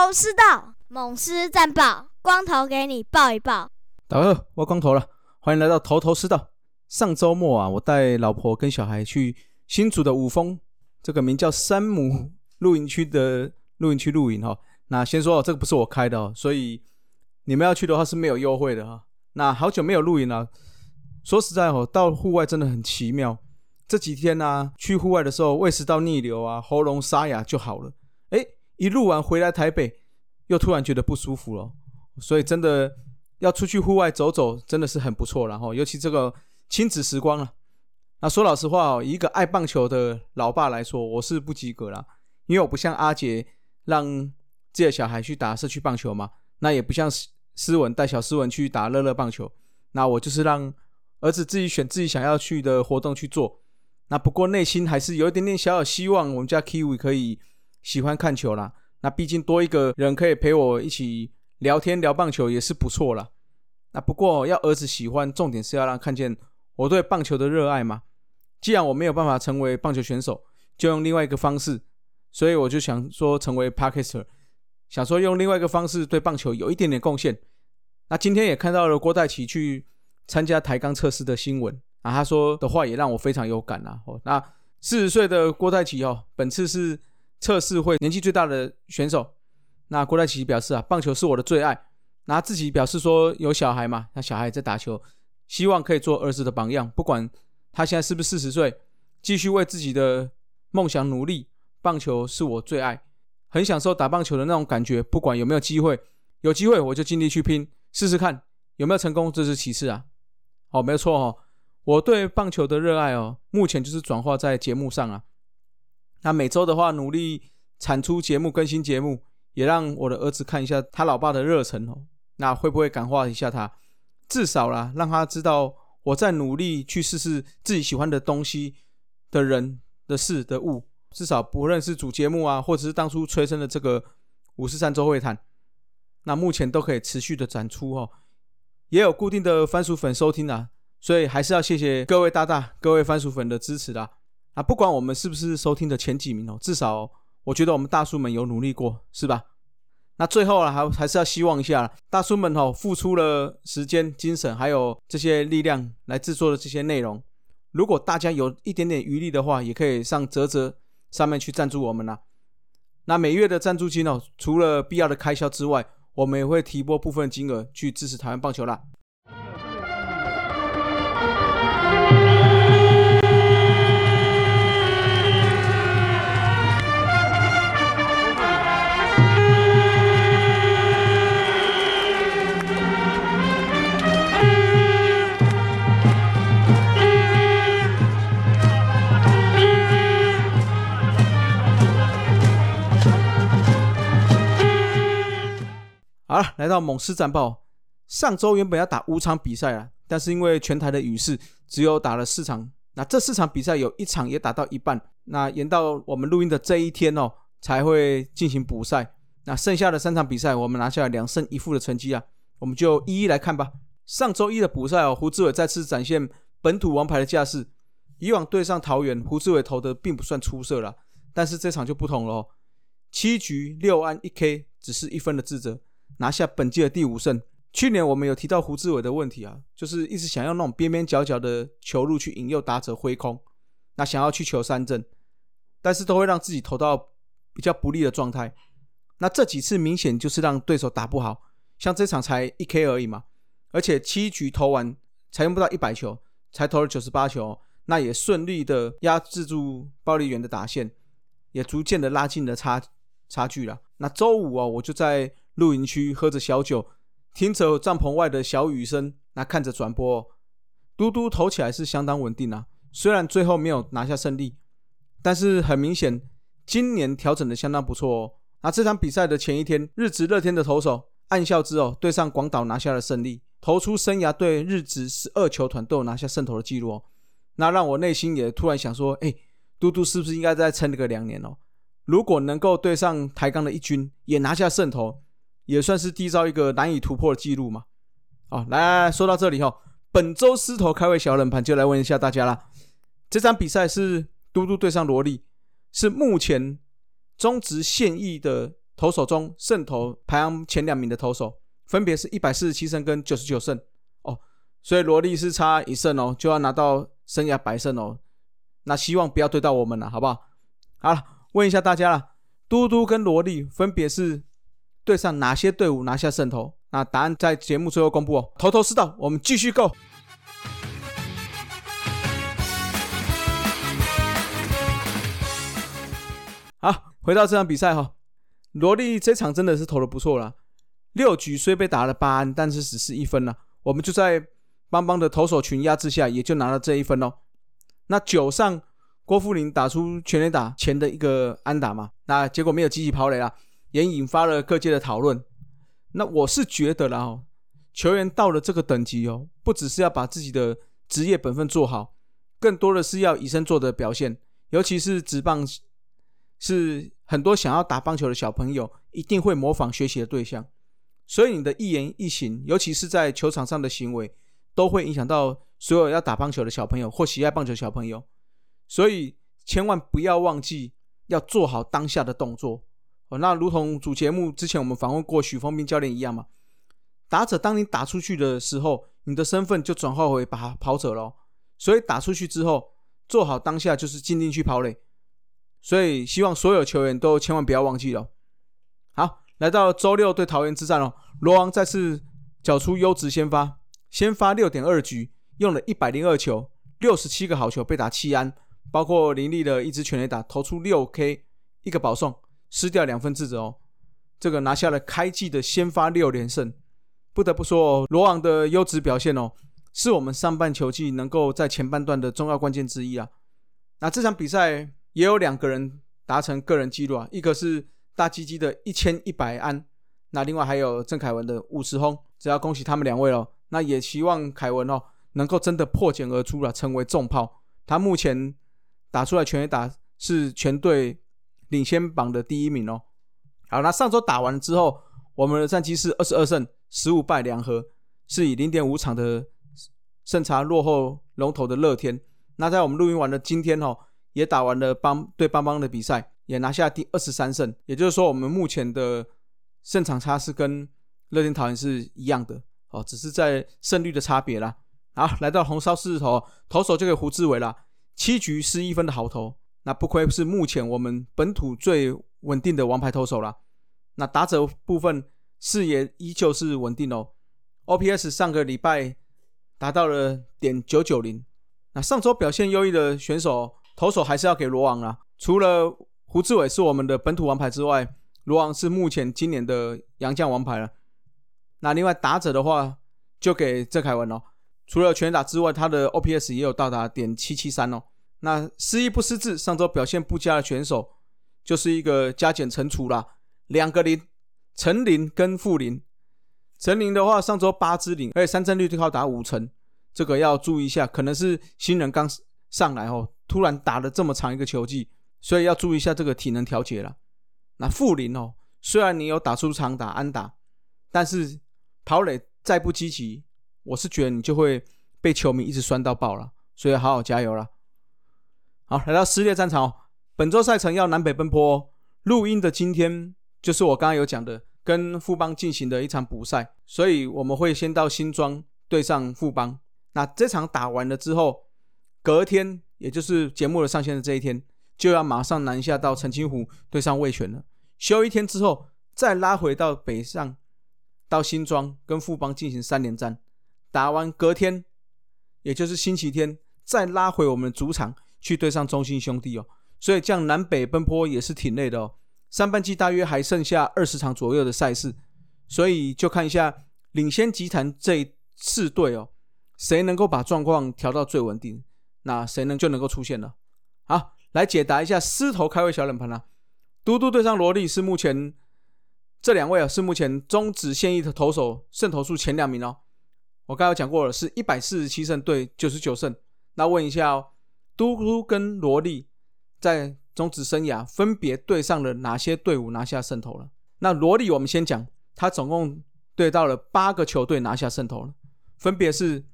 头师道，猛狮战报，光头给你报一报。大家好，我光头了，欢迎来到头头是道。上周末啊，我带老婆跟小孩去新竹的五峰，这个名叫山姆露营区的露营区露营哈。那先说，这个不是我开的哦，所以你们要去的话是没有优惠的哈。那好久没有露营了，说实在哦，到户外真的很奇妙。这几天呢，去户外的时候，胃食道逆流啊，喉咙沙哑就好了。一录完回来台北，又突然觉得不舒服了。所以真的要出去户外走走，真的是很不错然后，尤其这个亲子时光了。那说老实话哦，一个爱棒球的老爸来说，我是不及格啦，因为我不像阿杰让自己的小孩去打社区棒球嘛，那也不像斯斯文带小斯文去打乐乐棒球，那我就是让儿子自己选自己想要去的活动去做。那不过内心还是有一点点小小希望，我们家 Kiwi 可以喜欢看球啦。那毕竟多一个人可以陪我一起聊天聊棒球也是不错啦。那不过要儿子喜欢，重点是要让看见我对棒球的热爱嘛。既然我没有办法成为棒球选手，就用另外一个方式，所以我就想说成为 Parker，想说用另外一个方式对棒球有一点点贡献。那今天也看到了郭代奇去参加抬杠测试的新闻。啊，他说的话也让我非常有感啊。哦，那四十岁的郭泰奇哦，本次是测试会年纪最大的选手。那郭泰奇表示啊，棒球是我的最爱。那自己表示说有小孩嘛，那小孩在打球，希望可以做儿子的榜样。不管他现在是不是四十岁，继续为自己的梦想努力。棒球是我最爱，很享受打棒球的那种感觉。不管有没有机会，有机会我就尽力去拼，试试看有没有成功，这是其次啊。哦，没有错哦。我对棒球的热爱哦，目前就是转化在节目上啊。那每周的话，努力产出节目、更新节目，也让我的儿子看一下他老爸的热忱哦。那会不会感化一下他？至少啦，让他知道我在努力去试试自己喜欢的东西的人的事的物。至少不论是主节目啊，或者是当初催生的这个五十三周会谈，那目前都可以持续的展出哦，也有固定的番薯粉收听啊。所以还是要谢谢各位大大、各位番薯粉的支持啦！啊，不管我们是不是收听的前几名哦，至少我觉得我们大叔们有努力过，是吧？那最后啊，还还是要希望一下大叔们哦，付出了时间、精神，还有这些力量来制作的这些内容。如果大家有一点点余力的话，也可以上泽泽上面去赞助我们啦。那每月的赞助金哦，除了必要的开销之外，我们也会提拨部分金额去支持台湾棒球啦。好了，来到猛狮战报。上周原本要打五场比赛啊，但是因为全台的雨势，只有打了四场。那这四场比赛有一场也打到一半，那延到我们录音的这一天哦，才会进行补赛。那剩下的三场比赛，我们拿下了两胜一负的成绩啊，我们就一一来看吧。上周一的补赛哦，胡志伟再次展现本土王牌的架势。以往对上桃园，胡志伟投的并不算出色了，但是这场就不同了哦，七局六安一 K，只是一分的自责。拿下本季的第五胜。去年我们有提到胡志伟的问题啊，就是一直想要那种边边角角的球路去引诱打者挥空，那想要去求三振，但是都会让自己投到比较不利的状态。那这几次明显就是让对手打不好，像这场才一 K 而已嘛，而且七局投完才用不到一百球，才投了九十八球，那也顺利的压制住暴力员的打线，也逐渐的拉近了差差距了。那周五啊，我就在。露营区喝着小酒，听着帐篷外的小雨声，那看着转播，嘟嘟投起来是相当稳定啊。虽然最后没有拿下胜利，但是很明显今年调整的相当不错哦。那这场比赛的前一天，日职乐天的投手暗笑之后对上广岛拿下了胜利，投出生涯对日职十二球团都有拿下胜投的记录哦。那让我内心也突然想说，哎，嘟嘟是不是应该再撑个两年哦？如果能够对上台钢的一军也拿下胜投。也算是缔造一个难以突破的记录嘛。哦，来说到这里哈，本周狮头开胃小冷盘就来问一下大家啦。这场比赛是嘟嘟对上萝莉，是目前中职现役的投手中胜投排行前两名的投手，分别是一百四十七胜跟九十九胜哦。所以罗莉是差一胜哦，就要拿到生涯百胜哦。那希望不要对到我们了，好不好？好了，问一下大家了，嘟嘟跟罗莉分别是对上哪些队伍拿下胜投？那答案在节目最后公布哦。头头是道，我们继续 go。好，回到这场比赛哈，罗莉这场真的是投的不错啦。六局虽被打了八安，但是只是一分了。我们就在邦邦的投手群压制下，也就拿了这一分哦。那九上郭富林打出全垒打前的一个安打嘛，那结果没有积极跑垒了，也引发了各界的讨论。那我是觉得啦哦，球员到了这个等级哦，不只是要把自己的职业本分做好，更多的是要以身作则表现，尤其是职棒。是很多想要打棒球的小朋友一定会模仿学习的对象，所以你的一言一行，尤其是在球场上的行为，都会影响到所有要打棒球的小朋友或喜爱棒球小朋友。所以千万不要忘记要做好当下的动作哦。那如同主节目之前我们访问过许峰斌教练一样嘛，打者当你打出去的时候，你的身份就转化为把跑者喽。所以打出去之后，做好当下就是尽力去跑垒。所以希望所有球员都千万不要忘记了。好，来到周六对桃园之战哦，罗王再次缴出优质先发，先发六点二局，用了一百零二球，六十七个好球，被打七安，包括林立的一支全垒打，投出六 K，一个保送，失掉两分自责哦。这个拿下了开季的先发六连胜。不得不说哦，罗王的优质表现哦，是我们上半球季能够在前半段的重要关键之一啊。那这场比赛。也有两个人达成个人纪录啊，一个是大鸡鸡的一千一百安，那另外还有郑凯文的五十轰，只要恭喜他们两位喽。那也希望凯文哦能够真的破茧而出了，成为重炮。他目前打出来全垒打是全队领先榜的第一名哦。好，那上周打完之后，我们的战绩是二十二胜十五败两和，是以零点五场的胜差落后龙头的乐天。那在我们录音完的今天哦。也打完了邦对邦邦的比赛，也拿下第二十三胜。也就是说，我们目前的胜场差是跟乐天桃园是一样的哦，只是在胜率的差别啦。好，来到红烧狮子头，投手就给胡志伟了，七局失一分的好投，那不亏是目前我们本土最稳定的王牌投手了。那打者部分视野依旧是稳定哦，OPS 上个礼拜达到了点九九零。那上周表现优异的选手。投手还是要给罗王啊！除了胡志伟是我们的本土王牌之外，罗王是目前今年的洋将王牌了。那另外打者的话，就给郑凯文哦。除了全打之外，他的 OPS 也有到达点七七三哦。那失一不失智，上周表现不佳的选手，就是一个加减乘除啦，两个零，陈林跟傅林。陈林的话，上周八支零，而且三振率最高达五成，这个要注意一下，可能是新人刚上来哦。突然打了这么长一个球季，所以要注意一下这个体能调节了。那傅林哦，虽然你有打出长打安打，但是跑垒再不积极，我是觉得你就会被球迷一直酸到爆了。所以好好加油了。好，来到撕裂战场哦，本周赛程要南北奔波。录音的今天就是我刚刚有讲的，跟富邦进行的一场补赛，所以我们会先到新庄对上富邦。那这场打完了之后，隔天。也就是节目的上线的这一天，就要马上南下到澄清湖对上魏权了。休一天之后，再拉回到北上，到新庄跟富邦进行三连战。打完隔天，也就是星期天，再拉回我们的主场去对上中信兄弟哦。所以这样南北奔波也是挺累的哦。上半季大约还剩下二十场左右的赛事，所以就看一下领先集团这四队哦，谁能够把状况调到最稳定。那谁能就能够出现了？好，来解答一下狮头开胃小冷盘啦。嘟嘟对上萝莉是目前这两位啊，是目前中职现役的投手胜投数前两名哦。我刚刚讲过了，是一百四十七胜对九十九胜。那问一下哦，嘟嘟跟萝莉在中职生涯分别对上了哪些队伍拿下胜投了？那萝莉我们先讲，他总共对到了八个球队拿下胜投了，分别是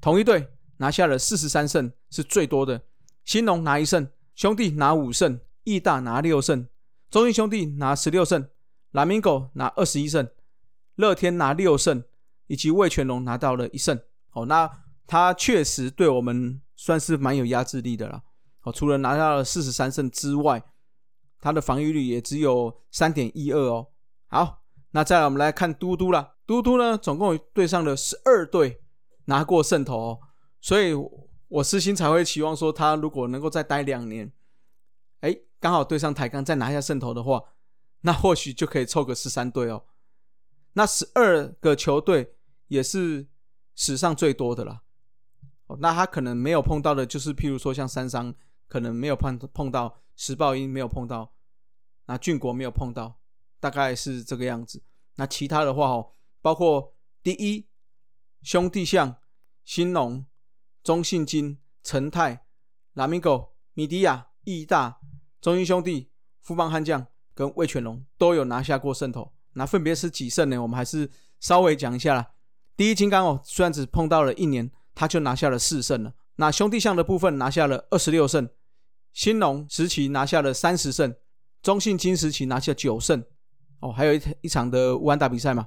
同一队。拿下了四十三胜，是最多的。新农拿一胜，兄弟拿五胜，义大拿六胜，中信兄弟拿十六胜，蓝明狗拿二十一胜，乐天拿六胜，以及魏全龙拿到了一胜。哦，那他确实对我们算是蛮有压制力的了。哦，除了拿到了四十三胜之外，他的防御率也只有三点一二哦。好，那再来我们来看嘟嘟啦。嘟嘟呢，总共对上了十二队拿过胜投哦，所以我私心才会期望说，他如果能够再待两年，哎，刚好对上台钢再拿下胜投的话，那或许就可以凑个十三队哦。那十二个球队也是史上最多的啦。那他可能没有碰到的，就是譬如说像三商。可能没有碰碰到石爆音，没有碰到，那俊国没有碰到，大概是这个样子。那其他的话哦，包括第一兄弟象、兴隆、中信金、陈泰、拉米狗、米迪亚、义大、中英兄弟、富邦悍将跟魏全龙都有拿下过胜投。那分别是几胜呢？我们还是稍微讲一下啦。第一金刚哦，虽然只碰到了一年，他就拿下了四胜了。那兄弟象的部分拿下了二十六胜。兴隆时期拿下了三十胜，中信金时期拿下九胜，哦，还有一一场的武安打比赛嘛。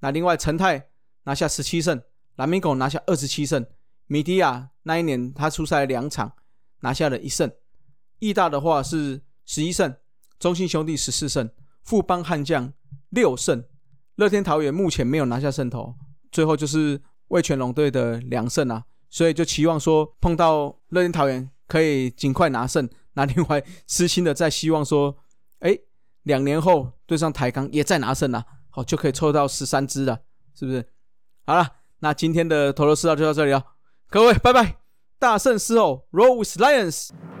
那另外陈泰拿下十七胜，蓝明狗拿下二十七胜，米迪亚那一年他出赛两场，拿下了一胜。义大的话是十一胜，中信兄弟十四胜，富邦悍将六胜，乐天桃园目前没有拿下胜投，最后就是魏全龙队的两胜啊，所以就期望说碰到乐天桃园。可以尽快拿胜，那另外私心的再希望说，哎，两年后对上台钢也再拿胜啊，好就可以抽到十三支了，是不是？好了，那今天的投投四道就到这里了，各位拜拜，大胜狮吼，Roll with Lions。